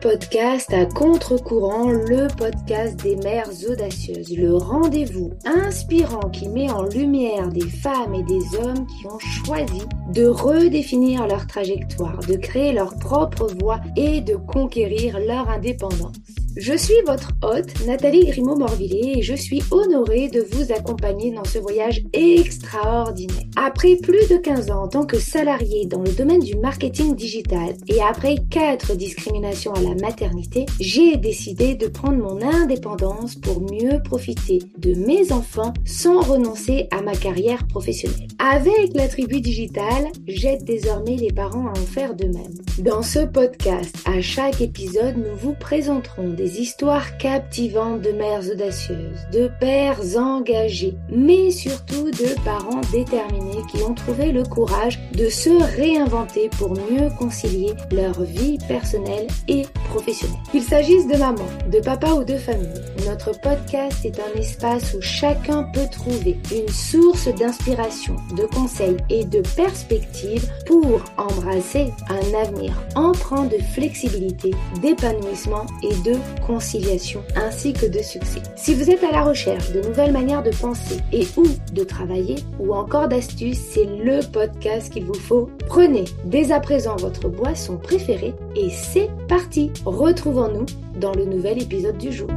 Podcast à contre-courant, le podcast des mères audacieuses, le rendez-vous inspirant qui met en lumière des femmes et des hommes qui ont choisi de redéfinir leur trajectoire, de créer leur propre voie et de conquérir leur indépendance. Je suis votre hôte, Nathalie Grimaud-Morvillier, et je suis honorée de vous accompagner dans ce voyage extraordinaire. Après plus de 15 ans en tant que salariée dans le domaine du marketing digital et après 4 discriminations à la maternité, j'ai décidé de prendre mon indépendance pour mieux profiter de mes enfants sans renoncer à ma carrière professionnelle. Avec la tribu digitale, j'aide désormais les parents à en faire de même. Dans ce podcast, à chaque épisode, nous vous présenterons des histoires captivantes de mères audacieuses, de pères engagés, mais surtout de parents déterminés qui ont trouvé le courage de se réinventer pour mieux concilier leur vie personnelle et professionnelle. Qu'il s'agisse de maman, de papa ou de famille, notre podcast est un espace où chacun peut trouver une source d'inspiration, de conseils et de perspectives pour embrasser un avenir empreint de flexibilité, d'épanouissement et de conciliation ainsi que de succès. Si vous êtes à la recherche de nouvelles manières de penser et ou de travailler ou encore d'astuces, c'est le podcast qu'il vous faut. Prenez dès à présent votre boisson préférée et c'est parti. Retrouvons-nous dans le nouvel épisode du jour.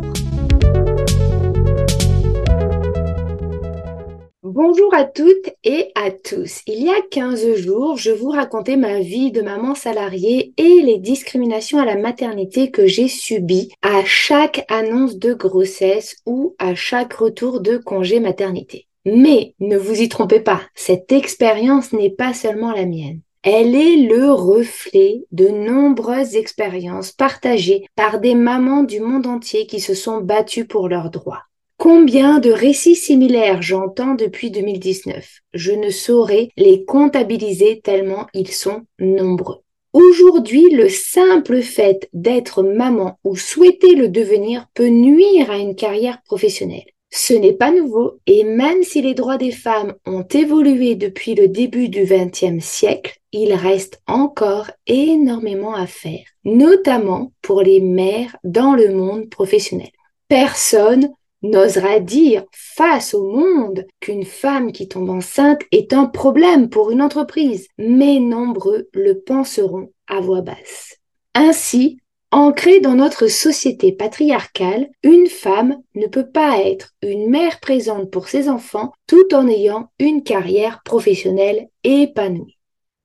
Bonjour à toutes et à tous. Il y a 15 jours, je vous racontais ma vie de maman salariée et les discriminations à la maternité que j'ai subies à chaque annonce de grossesse ou à chaque retour de congé maternité. Mais ne vous y trompez pas, cette expérience n'est pas seulement la mienne. Elle est le reflet de nombreuses expériences partagées par des mamans du monde entier qui se sont battues pour leurs droits. Combien de récits similaires j'entends depuis 2019 Je ne saurais les comptabiliser tellement ils sont nombreux. Aujourd'hui, le simple fait d'être maman ou souhaiter le devenir peut nuire à une carrière professionnelle. Ce n'est pas nouveau et même si les droits des femmes ont évolué depuis le début du XXe siècle, il reste encore énormément à faire, notamment pour les mères dans le monde professionnel. Personne n'osera dire face au monde qu'une femme qui tombe enceinte est un problème pour une entreprise, mais nombreux le penseront à voix basse. Ainsi, ancrée dans notre société patriarcale, une femme ne peut pas être une mère présente pour ses enfants tout en ayant une carrière professionnelle épanouie.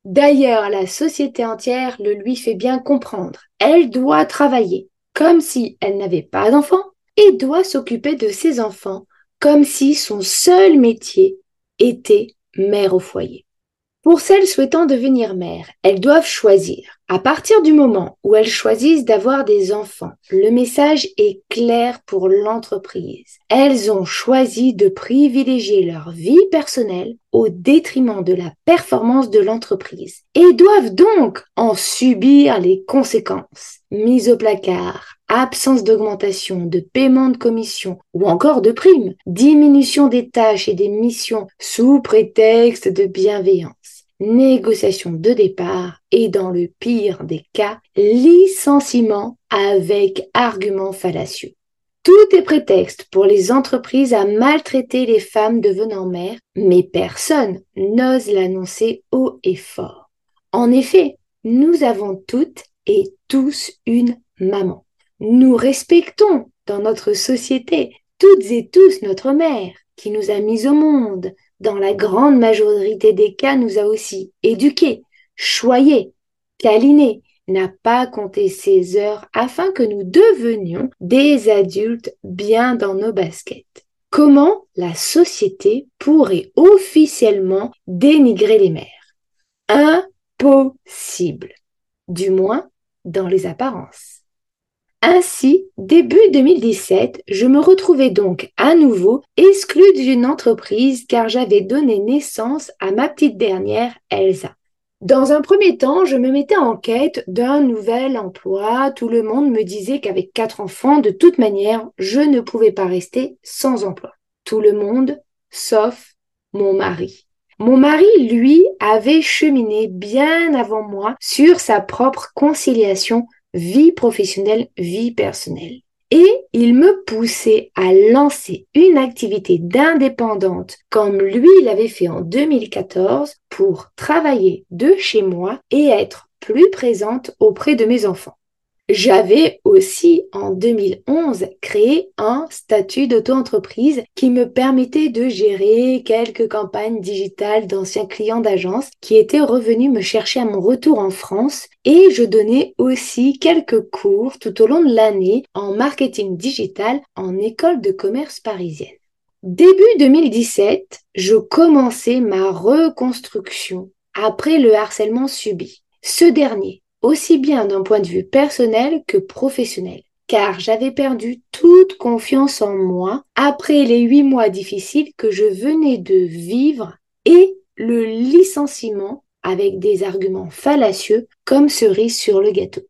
D'ailleurs, la société entière le lui fait bien comprendre. Elle doit travailler comme si elle n'avait pas d'enfants et doit s'occuper de ses enfants comme si son seul métier était mère au foyer. Pour celles souhaitant devenir mère, elles doivent choisir. À partir du moment où elles choisissent d'avoir des enfants, le message est clair pour l'entreprise. Elles ont choisi de privilégier leur vie personnelle au détriment de la performance de l'entreprise et doivent donc en subir les conséquences. Mise au placard, absence d'augmentation, de paiement de commission ou encore de primes, diminution des tâches et des missions sous prétexte de bienveillance, négociation de départ et dans le pire des cas, licenciement avec arguments fallacieux. Tout est prétexte pour les entreprises à maltraiter les femmes devenant mères, mais personne n'ose l'annoncer haut et fort. En effet, nous avons toutes et tous une maman. Nous respectons dans notre société toutes et tous notre mère qui nous a mis au monde. Dans la grande majorité des cas, nous a aussi éduqués, choyés, câlinés, n'a pas compté ses heures afin que nous devenions des adultes bien dans nos baskets. Comment la société pourrait officiellement dénigrer les mères? Impossible. Du moins dans les apparences. Ainsi, début 2017, je me retrouvais donc à nouveau exclue d'une entreprise car j'avais donné naissance à ma petite dernière, Elsa. Dans un premier temps, je me mettais en quête d'un nouvel emploi. Tout le monde me disait qu'avec quatre enfants, de toute manière, je ne pouvais pas rester sans emploi. Tout le monde, sauf mon mari. Mon mari, lui, avait cheminé bien avant moi sur sa propre conciliation vie professionnelle, vie personnelle. Et il me poussait à lancer une activité d'indépendante comme lui l'avait fait en 2014 pour travailler de chez moi et être plus présente auprès de mes enfants. J'avais aussi en 2011 créé un statut d'auto-entreprise qui me permettait de gérer quelques campagnes digitales d'anciens clients d'agence qui étaient revenus me chercher à mon retour en France et je donnais aussi quelques cours tout au long de l'année en marketing digital en école de commerce parisienne. Début 2017, je commençais ma reconstruction après le harcèlement subi. Ce dernier aussi bien d'un point de vue personnel que professionnel, car j'avais perdu toute confiance en moi après les huit mois difficiles que je venais de vivre et le licenciement avec des arguments fallacieux comme cerise sur le gâteau.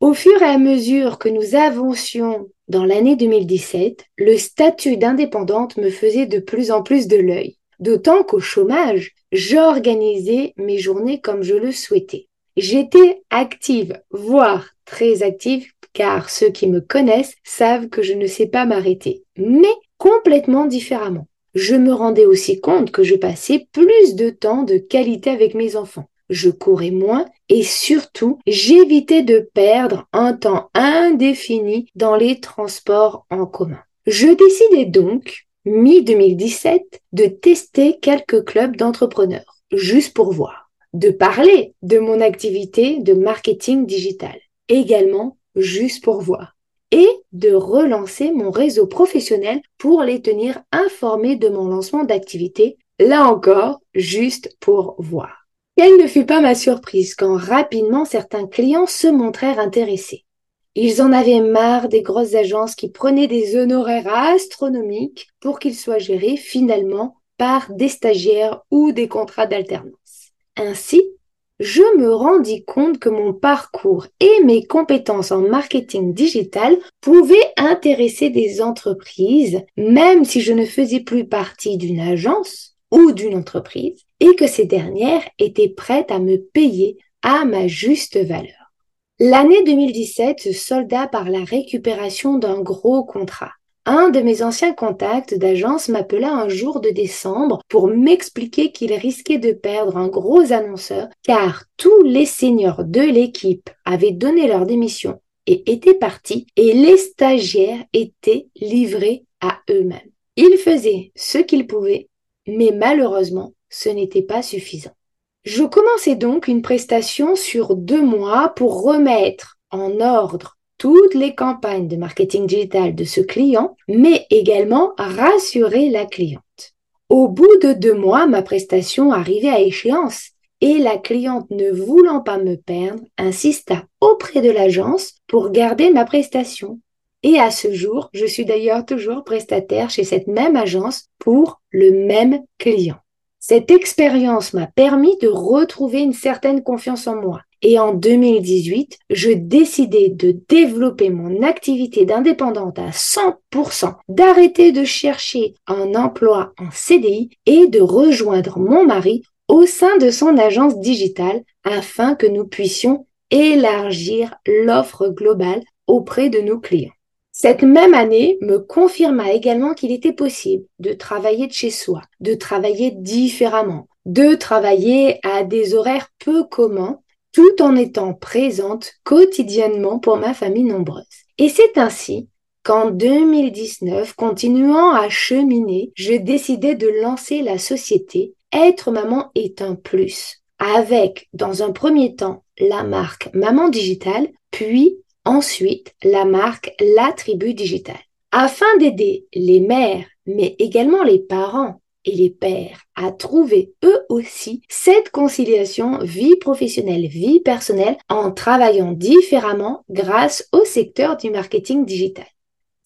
Au fur et à mesure que nous avancions dans l'année 2017, le statut d'indépendante me faisait de plus en plus de l'œil, d'autant qu'au chômage, j'organisais mes journées comme je le souhaitais. J'étais active, voire très active, car ceux qui me connaissent savent que je ne sais pas m'arrêter, mais complètement différemment. Je me rendais aussi compte que je passais plus de temps de qualité avec mes enfants. Je courais moins et surtout j'évitais de perdre un temps indéfini dans les transports en commun. Je décidai donc, mi-2017, de tester quelques clubs d'entrepreneurs, juste pour voir de parler de mon activité de marketing digital, également juste pour voir, et de relancer mon réseau professionnel pour les tenir informés de mon lancement d'activité, là encore, juste pour voir. Quelle ne fut pas ma surprise quand rapidement certains clients se montrèrent intéressés. Ils en avaient marre des grosses agences qui prenaient des honoraires astronomiques pour qu'ils soient gérés finalement par des stagiaires ou des contrats d'alternance. Ainsi, je me rendis compte que mon parcours et mes compétences en marketing digital pouvaient intéresser des entreprises, même si je ne faisais plus partie d'une agence ou d'une entreprise, et que ces dernières étaient prêtes à me payer à ma juste valeur. L'année 2017 se solda par la récupération d'un gros contrat. Un de mes anciens contacts d'agence m'appela un jour de décembre pour m'expliquer qu'il risquait de perdre un gros annonceur car tous les seniors de l'équipe avaient donné leur démission et étaient partis et les stagiaires étaient livrés à eux-mêmes. Ils faisaient ce qu'ils pouvaient, mais malheureusement, ce n'était pas suffisant. Je commençais donc une prestation sur deux mois pour remettre en ordre toutes les campagnes de marketing digital de ce client, mais également rassurer la cliente. Au bout de deux mois, ma prestation arrivait à échéance et la cliente ne voulant pas me perdre insista auprès de l'agence pour garder ma prestation. Et à ce jour, je suis d'ailleurs toujours prestataire chez cette même agence pour le même client. Cette expérience m'a permis de retrouver une certaine confiance en moi et en 2018, je décidai de développer mon activité d'indépendante à 100%, d'arrêter de chercher un emploi en CDI et de rejoindre mon mari au sein de son agence digitale afin que nous puissions élargir l'offre globale auprès de nos clients. Cette même année me confirma également qu'il était possible de travailler de chez soi, de travailler différemment, de travailler à des horaires peu communs tout en étant présente quotidiennement pour ma famille nombreuse. Et c'est ainsi qu'en 2019, continuant à cheminer, je décidai de lancer la société Être maman est un plus, avec, dans un premier temps, la marque Maman Digital, puis ensuite la marque La Tribu Digitale, afin d'aider les mères, mais également les parents et les pères à trouver eux aussi cette conciliation vie professionnelle, vie personnelle en travaillant différemment grâce au secteur du marketing digital.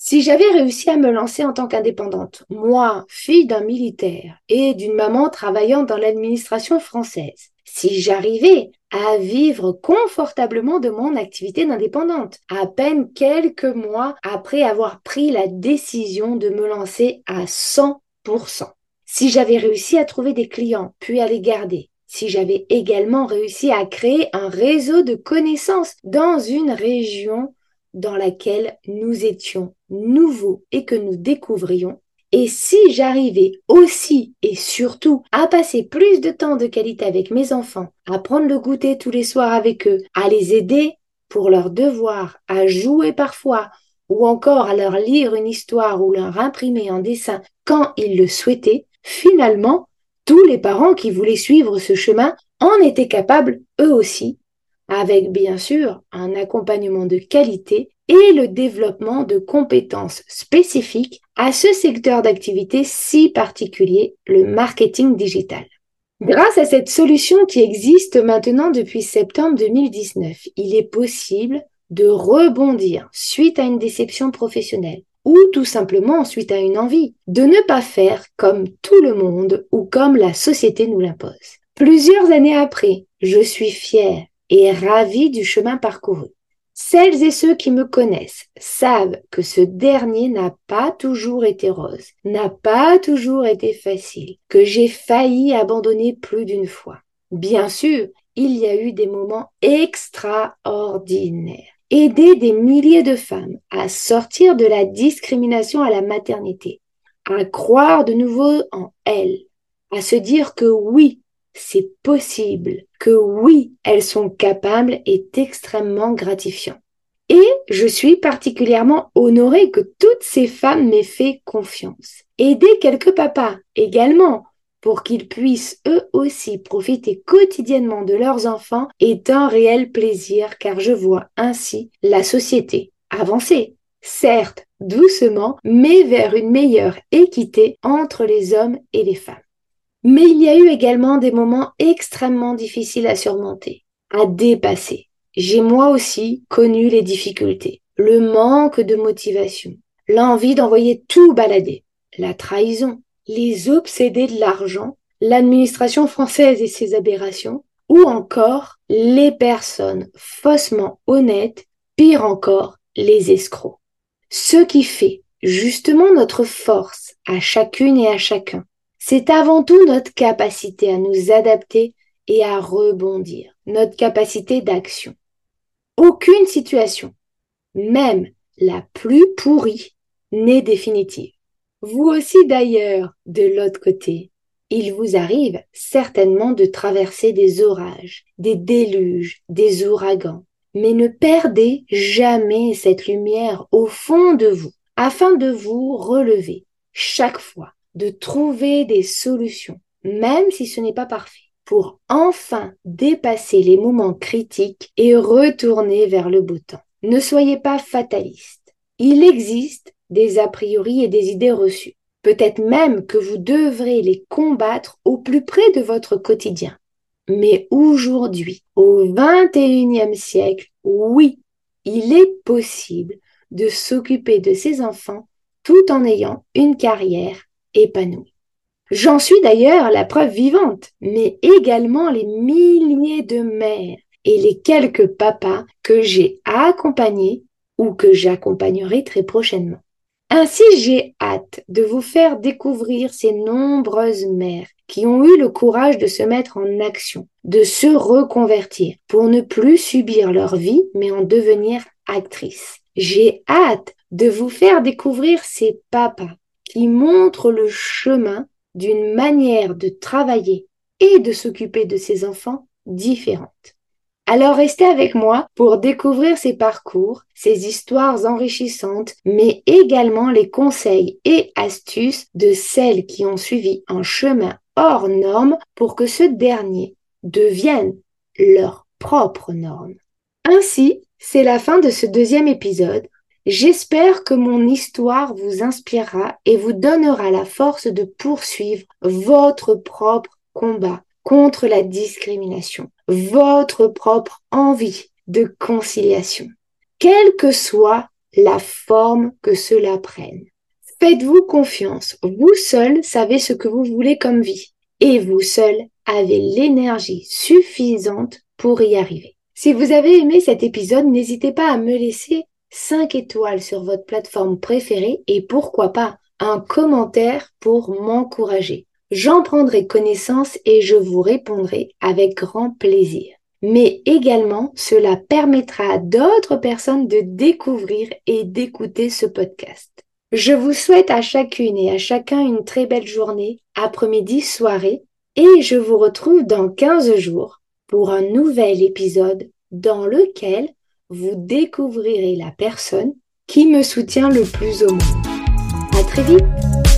Si j'avais réussi à me lancer en tant qu'indépendante, moi, fille d'un militaire et d'une maman travaillant dans l'administration française, si j'arrivais à vivre confortablement de mon activité d'indépendante, à peine quelques mois après avoir pris la décision de me lancer à 100%. Si j'avais réussi à trouver des clients, puis à les garder, si j'avais également réussi à créer un réseau de connaissances dans une région dans laquelle nous étions nouveaux et que nous découvrions, et si j'arrivais aussi et surtout à passer plus de temps de qualité avec mes enfants, à prendre le goûter tous les soirs avec eux, à les aider pour leurs devoirs, à jouer parfois, ou encore à leur lire une histoire ou leur imprimer un dessin quand ils le souhaitaient, finalement, tous les parents qui voulaient suivre ce chemin en étaient capables eux aussi, avec bien sûr un accompagnement de qualité et le développement de compétences spécifiques à ce secteur d'activité si particulier, le marketing digital. Grâce à cette solution qui existe maintenant depuis septembre 2019, il est possible de rebondir suite à une déception professionnelle ou tout simplement suite à une envie de ne pas faire comme tout le monde ou comme la société nous l'impose. Plusieurs années après, je suis fière et ravie du chemin parcouru. Celles et ceux qui me connaissent savent que ce dernier n'a pas toujours été rose, n'a pas toujours été facile, que j'ai failli abandonner plus d'une fois. Bien sûr, il y a eu des moments extraordinaires. Aider des milliers de femmes à sortir de la discrimination à la maternité, à croire de nouveau en elles, à se dire que oui, c'est possible, que oui, elles sont capables est extrêmement gratifiant. Et je suis particulièrement honorée que toutes ces femmes m'aient fait confiance. Aider quelques papas également pour qu'ils puissent eux aussi profiter quotidiennement de leurs enfants est un réel plaisir car je vois ainsi la société avancer. Certes, doucement, mais vers une meilleure équité entre les hommes et les femmes. Mais il y a eu également des moments extrêmement difficiles à surmonter, à dépasser. J'ai moi aussi connu les difficultés, le manque de motivation, l'envie d'envoyer tout balader, la trahison, les obsédés de l'argent, l'administration française et ses aberrations, ou encore les personnes faussement honnêtes, pire encore, les escrocs. Ce qui fait justement notre force à chacune et à chacun, c'est avant tout notre capacité à nous adapter et à rebondir, notre capacité d'action. Aucune situation, même la plus pourrie, n'est définitive. Vous aussi d'ailleurs, de l'autre côté, il vous arrive certainement de traverser des orages, des déluges, des ouragans. Mais ne perdez jamais cette lumière au fond de vous, afin de vous relever chaque fois de trouver des solutions, même si ce n'est pas parfait, pour enfin dépasser les moments critiques et retourner vers le beau temps. Ne soyez pas fataliste. Il existe des a priori et des idées reçues. Peut-être même que vous devrez les combattre au plus près de votre quotidien. Mais aujourd'hui, au XXIe siècle, oui, il est possible de s'occuper de ses enfants tout en ayant une carrière épanoui. J'en suis d'ailleurs la preuve vivante, mais également les milliers de mères et les quelques papas que j'ai accompagnés ou que j'accompagnerai très prochainement. Ainsi, j'ai hâte de vous faire découvrir ces nombreuses mères qui ont eu le courage de se mettre en action, de se reconvertir pour ne plus subir leur vie, mais en devenir actrices. J'ai hâte de vous faire découvrir ces papas qui montre le chemin d'une manière de travailler et de s'occuper de ses enfants différente. Alors restez avec moi pour découvrir ces parcours, ces histoires enrichissantes, mais également les conseils et astuces de celles qui ont suivi un chemin hors norme pour que ce dernier devienne leur propre norme. Ainsi, c'est la fin de ce deuxième épisode J'espère que mon histoire vous inspirera et vous donnera la force de poursuivre votre propre combat contre la discrimination, votre propre envie de conciliation, quelle que soit la forme que cela prenne. Faites-vous confiance, vous seul savez ce que vous voulez comme vie et vous seul avez l'énergie suffisante pour y arriver. Si vous avez aimé cet épisode, n'hésitez pas à me laisser 5 étoiles sur votre plateforme préférée et pourquoi pas un commentaire pour m'encourager. J'en prendrai connaissance et je vous répondrai avec grand plaisir. Mais également, cela permettra à d'autres personnes de découvrir et d'écouter ce podcast. Je vous souhaite à chacune et à chacun une très belle journée, après-midi, soirée, et je vous retrouve dans 15 jours pour un nouvel épisode dans lequel vous découvrirez la personne qui me soutient le plus au monde. À très vite!